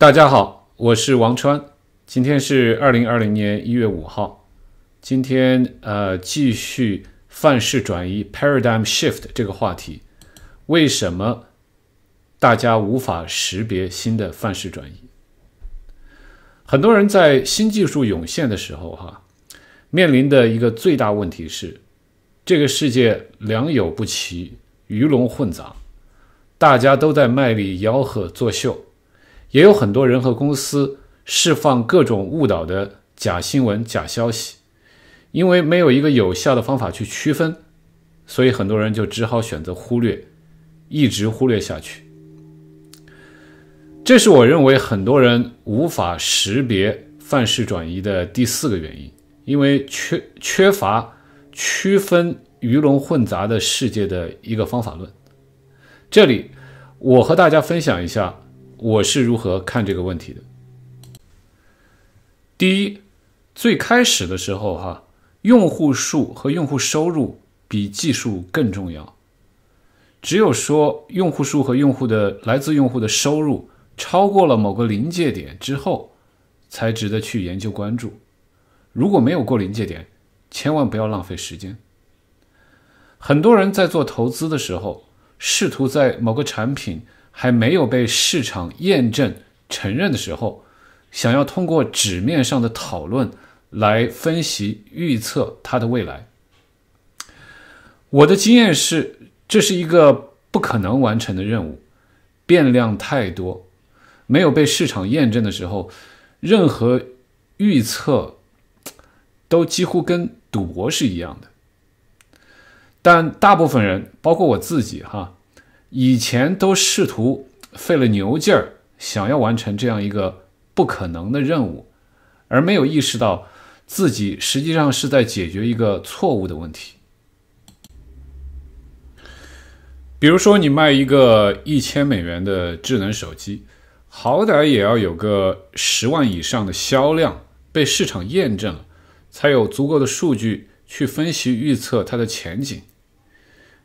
大家好，我是王川，今天是二零二零年一月五号。今天呃，继续范式转移 （paradigm shift） 这个话题。为什么大家无法识别新的范式转移？很多人在新技术涌现的时候，哈，面临的一个最大问题是，这个世界良莠不齐，鱼龙混杂，大家都在卖力吆喝作秀。也有很多人和公司释放各种误导的假新闻、假消息，因为没有一个有效的方法去区分，所以很多人就只好选择忽略，一直忽略下去。这是我认为很多人无法识别范式转移的第四个原因，因为缺缺乏区分鱼龙混杂的世界的一个方法论。这里，我和大家分享一下。我是如何看这个问题的？第一，最开始的时候，哈，用户数和用户收入比技术更重要。只有说用户数和用户的来自用户的收入超过了某个临界点之后，才值得去研究关注。如果没有过临界点，千万不要浪费时间。很多人在做投资的时候，试图在某个产品。还没有被市场验证承认的时候，想要通过纸面上的讨论来分析预测它的未来，我的经验是，这是一个不可能完成的任务，变量太多，没有被市场验证的时候，任何预测都几乎跟赌博是一样的。但大部分人，包括我自己，哈。以前都试图费了牛劲儿，想要完成这样一个不可能的任务，而没有意识到自己实际上是在解决一个错误的问题。比如说，你卖一个一千美元的智能手机，好歹也要有个十万以上的销量，被市场验证了，才有足够的数据去分析预测它的前景。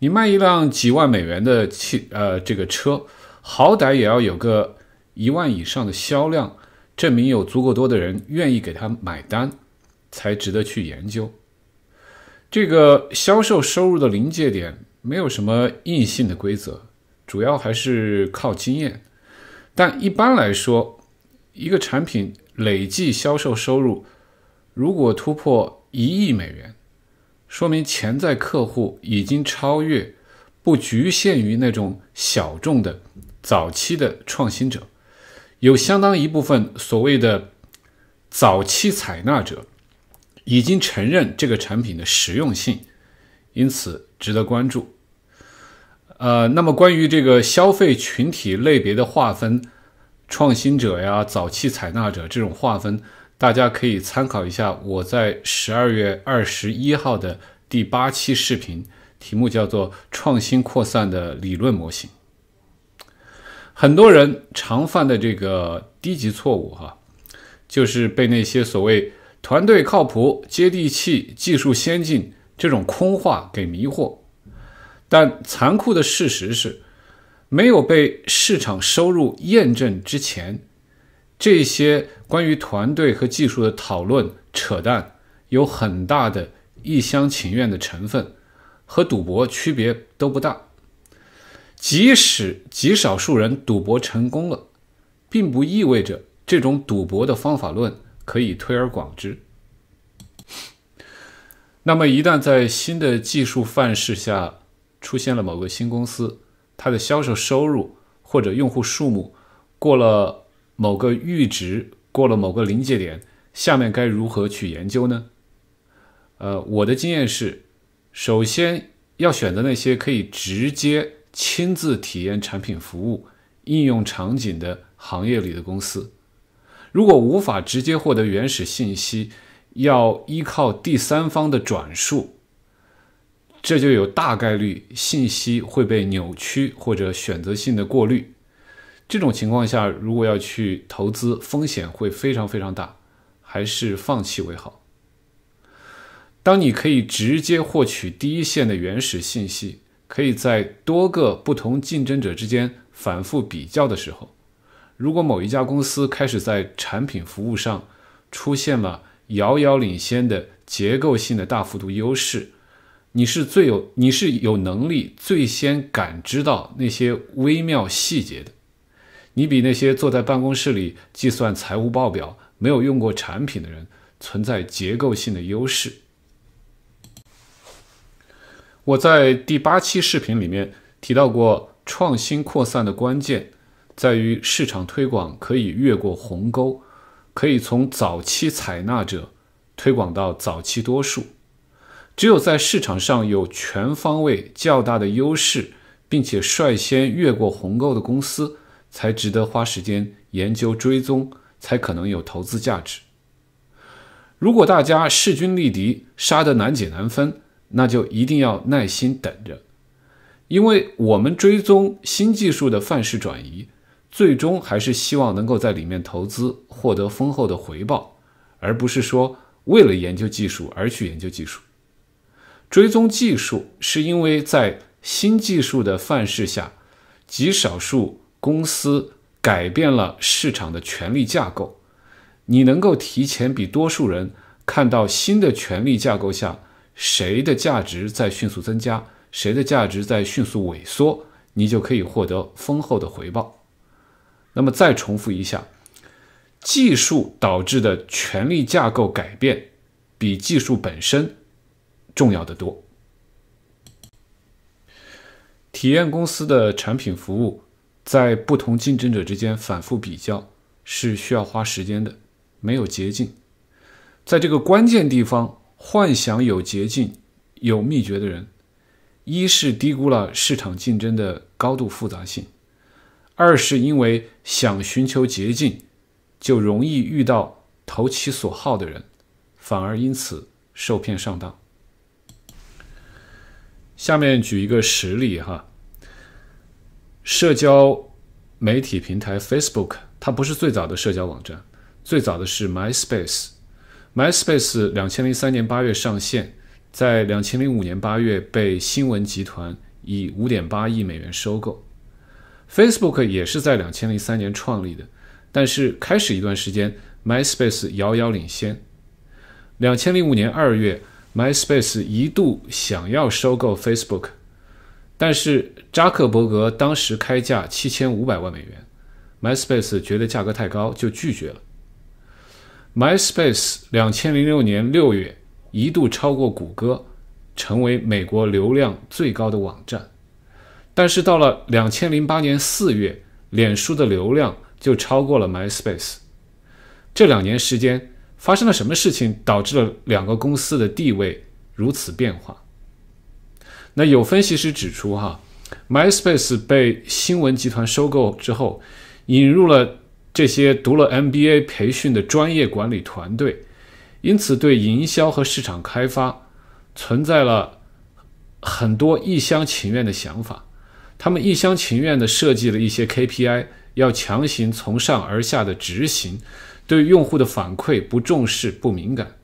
你卖一辆几万美元的汽呃这个车，好歹也要有个一万以上的销量，证明有足够多的人愿意给他买单，才值得去研究。这个销售收入的临界点没有什么硬性的规则，主要还是靠经验。但一般来说，一个产品累计销售收入如果突破一亿美元。说明潜在客户已经超越，不局限于那种小众的早期的创新者，有相当一部分所谓的早期采纳者已经承认这个产品的实用性，因此值得关注。呃，那么关于这个消费群体类别的划分，创新者呀、早期采纳者这种划分。大家可以参考一下我在十二月二十一号的第八期视频，题目叫做“创新扩散的理论模型”。很多人常犯的这个低级错误，哈，就是被那些所谓团队靠谱、接地气、技术先进这种空话给迷惑。但残酷的事实是，没有被市场收入验证之前。这些关于团队和技术的讨论扯淡，有很大的一厢情愿的成分，和赌博区别都不大。即使极少数人赌博成功了，并不意味着这种赌博的方法论可以推而广之。那么，一旦在新的技术范式下出现了某个新公司，它的销售收入或者用户数目过了。某个阈值过了某个临界点，下面该如何去研究呢？呃，我的经验是，首先要选择那些可以直接亲自体验产品服务应用场景的行业里的公司。如果无法直接获得原始信息，要依靠第三方的转述，这就有大概率信息会被扭曲或者选择性的过滤。这种情况下，如果要去投资，风险会非常非常大，还是放弃为好。当你可以直接获取第一线的原始信息，可以在多个不同竞争者之间反复比较的时候，如果某一家公司开始在产品服务上出现了遥遥领先的结构性的大幅度优势，你是最有你是有能力最先感知到那些微妙细节的。你比那些坐在办公室里计算财务报表、没有用过产品的人存在结构性的优势。我在第八期视频里面提到过，创新扩散的关键在于市场推广可以越过鸿沟，可以从早期采纳者推广到早期多数。只有在市场上有全方位较大的优势，并且率先越过鸿沟的公司。才值得花时间研究追踪，才可能有投资价值。如果大家势均力敌，杀得难解难分，那就一定要耐心等着，因为我们追踪新技术的范式转移，最终还是希望能够在里面投资，获得丰厚的回报，而不是说为了研究技术而去研究技术。追踪技术，是因为在新技术的范式下，极少数。公司改变了市场的权力架构，你能够提前比多数人看到新的权力架构下谁的价值在迅速增加，谁的价值在迅速萎缩，你就可以获得丰厚的回报。那么再重复一下，技术导致的权力架构改变比技术本身重要的多。体验公司的产品服务。在不同竞争者之间反复比较是需要花时间的，没有捷径。在这个关键地方幻想有捷径、有秘诀的人，一是低估了市场竞争的高度复杂性，二是因为想寻求捷径，就容易遇到投其所好的人，反而因此受骗上当。下面举一个实例哈。社交媒体平台 Facebook，它不是最早的社交网站，最早的是 MySpace。MySpace 两千零三年八月上线，在两千零五年八月被新闻集团以五点八亿美元收购。Facebook 也是在两千零三年创立的，但是开始一段时间，MySpace 遥遥领先。两千零五年二月，MySpace 一度想要收购 Facebook。但是扎克伯格当时开价七千五百万美元，MySpace 觉得价格太高，就拒绝了。MySpace 两千零六年六月一度超过谷歌，成为美国流量最高的网站。但是到了两千零八年四月，脸书的流量就超过了 MySpace。这两年时间发生了什么事情，导致了两个公司的地位如此变化？那有分析师指出，哈，MySpace 被新闻集团收购之后，引入了这些读了 MBA 培训的专业管理团队，因此对营销和市场开发存在了很多一厢情愿的想法。他们一厢情愿地设计了一些 KPI，要强行从上而下的执行，对用户的反馈不重视、不敏感。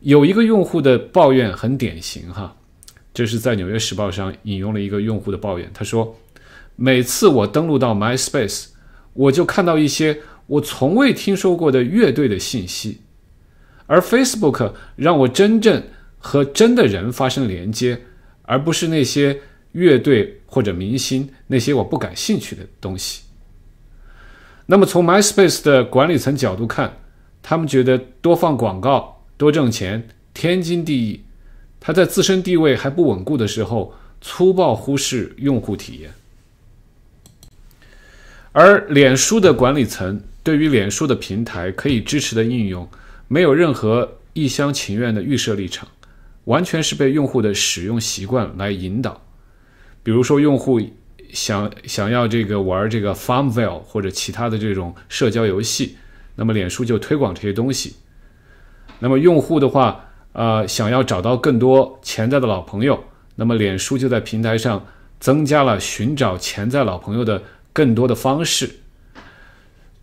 有一个用户的抱怨很典型，哈。这是在《纽约时报》上引用了一个用户的抱怨。他说：“每次我登录到 MySpace，我就看到一些我从未听说过的乐队的信息，而 Facebook 让我真正和真的人发生连接，而不是那些乐队或者明星那些我不感兴趣的东西。”那么，从 MySpace 的管理层角度看，他们觉得多放广告、多挣钱天经地义。他在自身地位还不稳固的时候，粗暴忽视用户体验；而脸书的管理层对于脸书的平台可以支持的应用，没有任何一厢情愿的预设立场，完全是被用户的使用习惯来引导。比如说，用户想想要这个玩这个 Farmville 或者其他的这种社交游戏，那么脸书就推广这些东西。那么用户的话。呃，想要找到更多潜在的老朋友，那么脸书就在平台上增加了寻找潜在老朋友的更多的方式。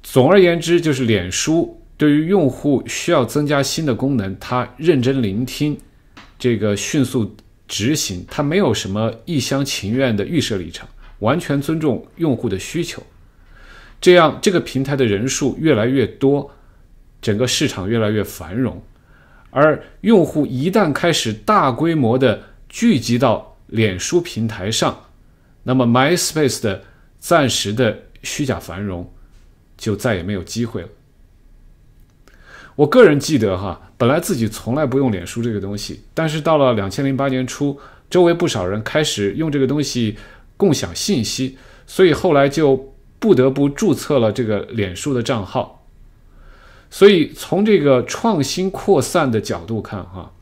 总而言之，就是脸书对于用户需要增加新的功能，它认真聆听，这个迅速执行，它没有什么一厢情愿的预设立场，完全尊重用户的需求。这样这个平台的人数越来越多，整个市场越来越繁荣。而用户一旦开始大规模的聚集到脸书平台上，那么 MySpace 的暂时的虚假繁荣就再也没有机会了。我个人记得哈，本来自己从来不用脸书这个东西，但是到了两千零八年初，周围不少人开始用这个东西共享信息，所以后来就不得不注册了这个脸书的账号。所以从这个创新扩散的角度看，哈，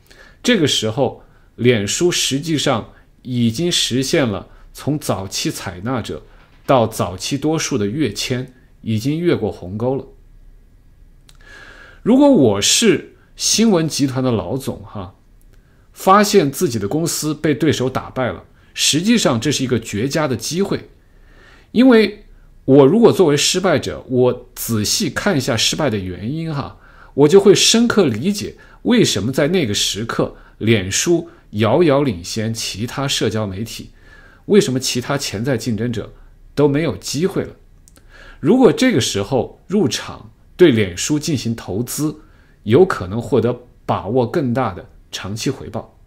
这个时候脸书实际上已经实现了从早期采纳者到早期多数的跃迁，已经越过鸿沟了。如果我是新闻集团的老总，哈，发现自己的公司被对手打败了，实际上这是一个绝佳的机会，因为。我如果作为失败者，我仔细看一下失败的原因，哈，我就会深刻理解为什么在那个时刻，脸书遥遥领先其他社交媒体，为什么其他潜在竞争者都没有机会了。如果这个时候入场对脸书进行投资，有可能获得把握更大的长期回报。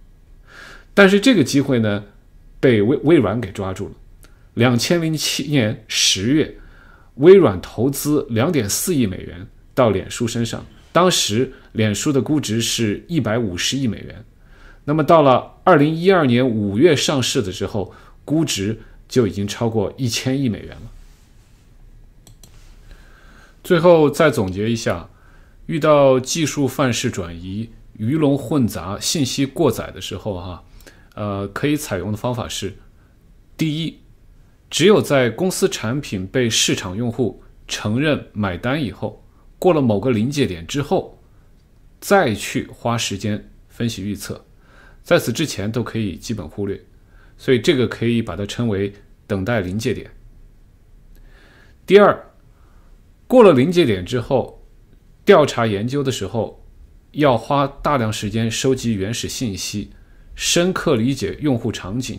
但是这个机会呢，被微微软给抓住了。两千零七年十月，微软投资两点四亿美元到脸书身上，当时脸书的估值是一百五十亿美元。那么到了二零一二年五月上市的时候，估值就已经超过一千亿美元了。最后再总结一下，遇到技术范式转移、鱼龙混杂、信息过载的时候，哈，呃，可以采用的方法是：第一。只有在公司产品被市场用户承认买单以后，过了某个临界点之后，再去花时间分析预测，在此之前都可以基本忽略，所以这个可以把它称为等待临界点。第二，过了临界点之后，调查研究的时候，要花大量时间收集原始信息，深刻理解用户场景，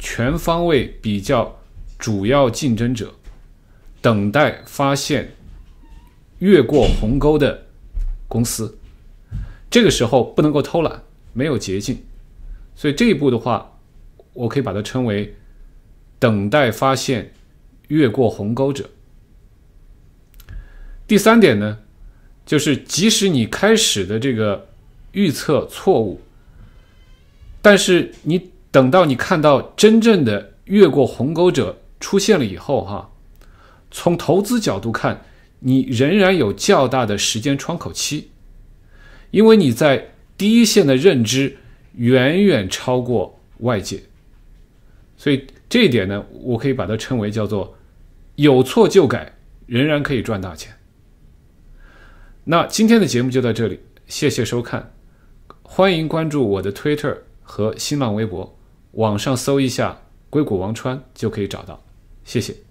全方位比较。主要竞争者等待发现越过鸿沟的公司，这个时候不能够偷懒，没有捷径，所以这一步的话，我可以把它称为等待发现越过鸿沟者。第三点呢，就是即使你开始的这个预测错误，但是你等到你看到真正的越过鸿沟者。出现了以后，哈，从投资角度看，你仍然有较大的时间窗口期，因为你在第一线的认知远远超过外界，所以这一点呢，我可以把它称为叫做有错就改，仍然可以赚大钱。那今天的节目就到这里，谢谢收看，欢迎关注我的 Twitter 和新浪微博，网上搜一下“硅谷王川”就可以找到。谢谢。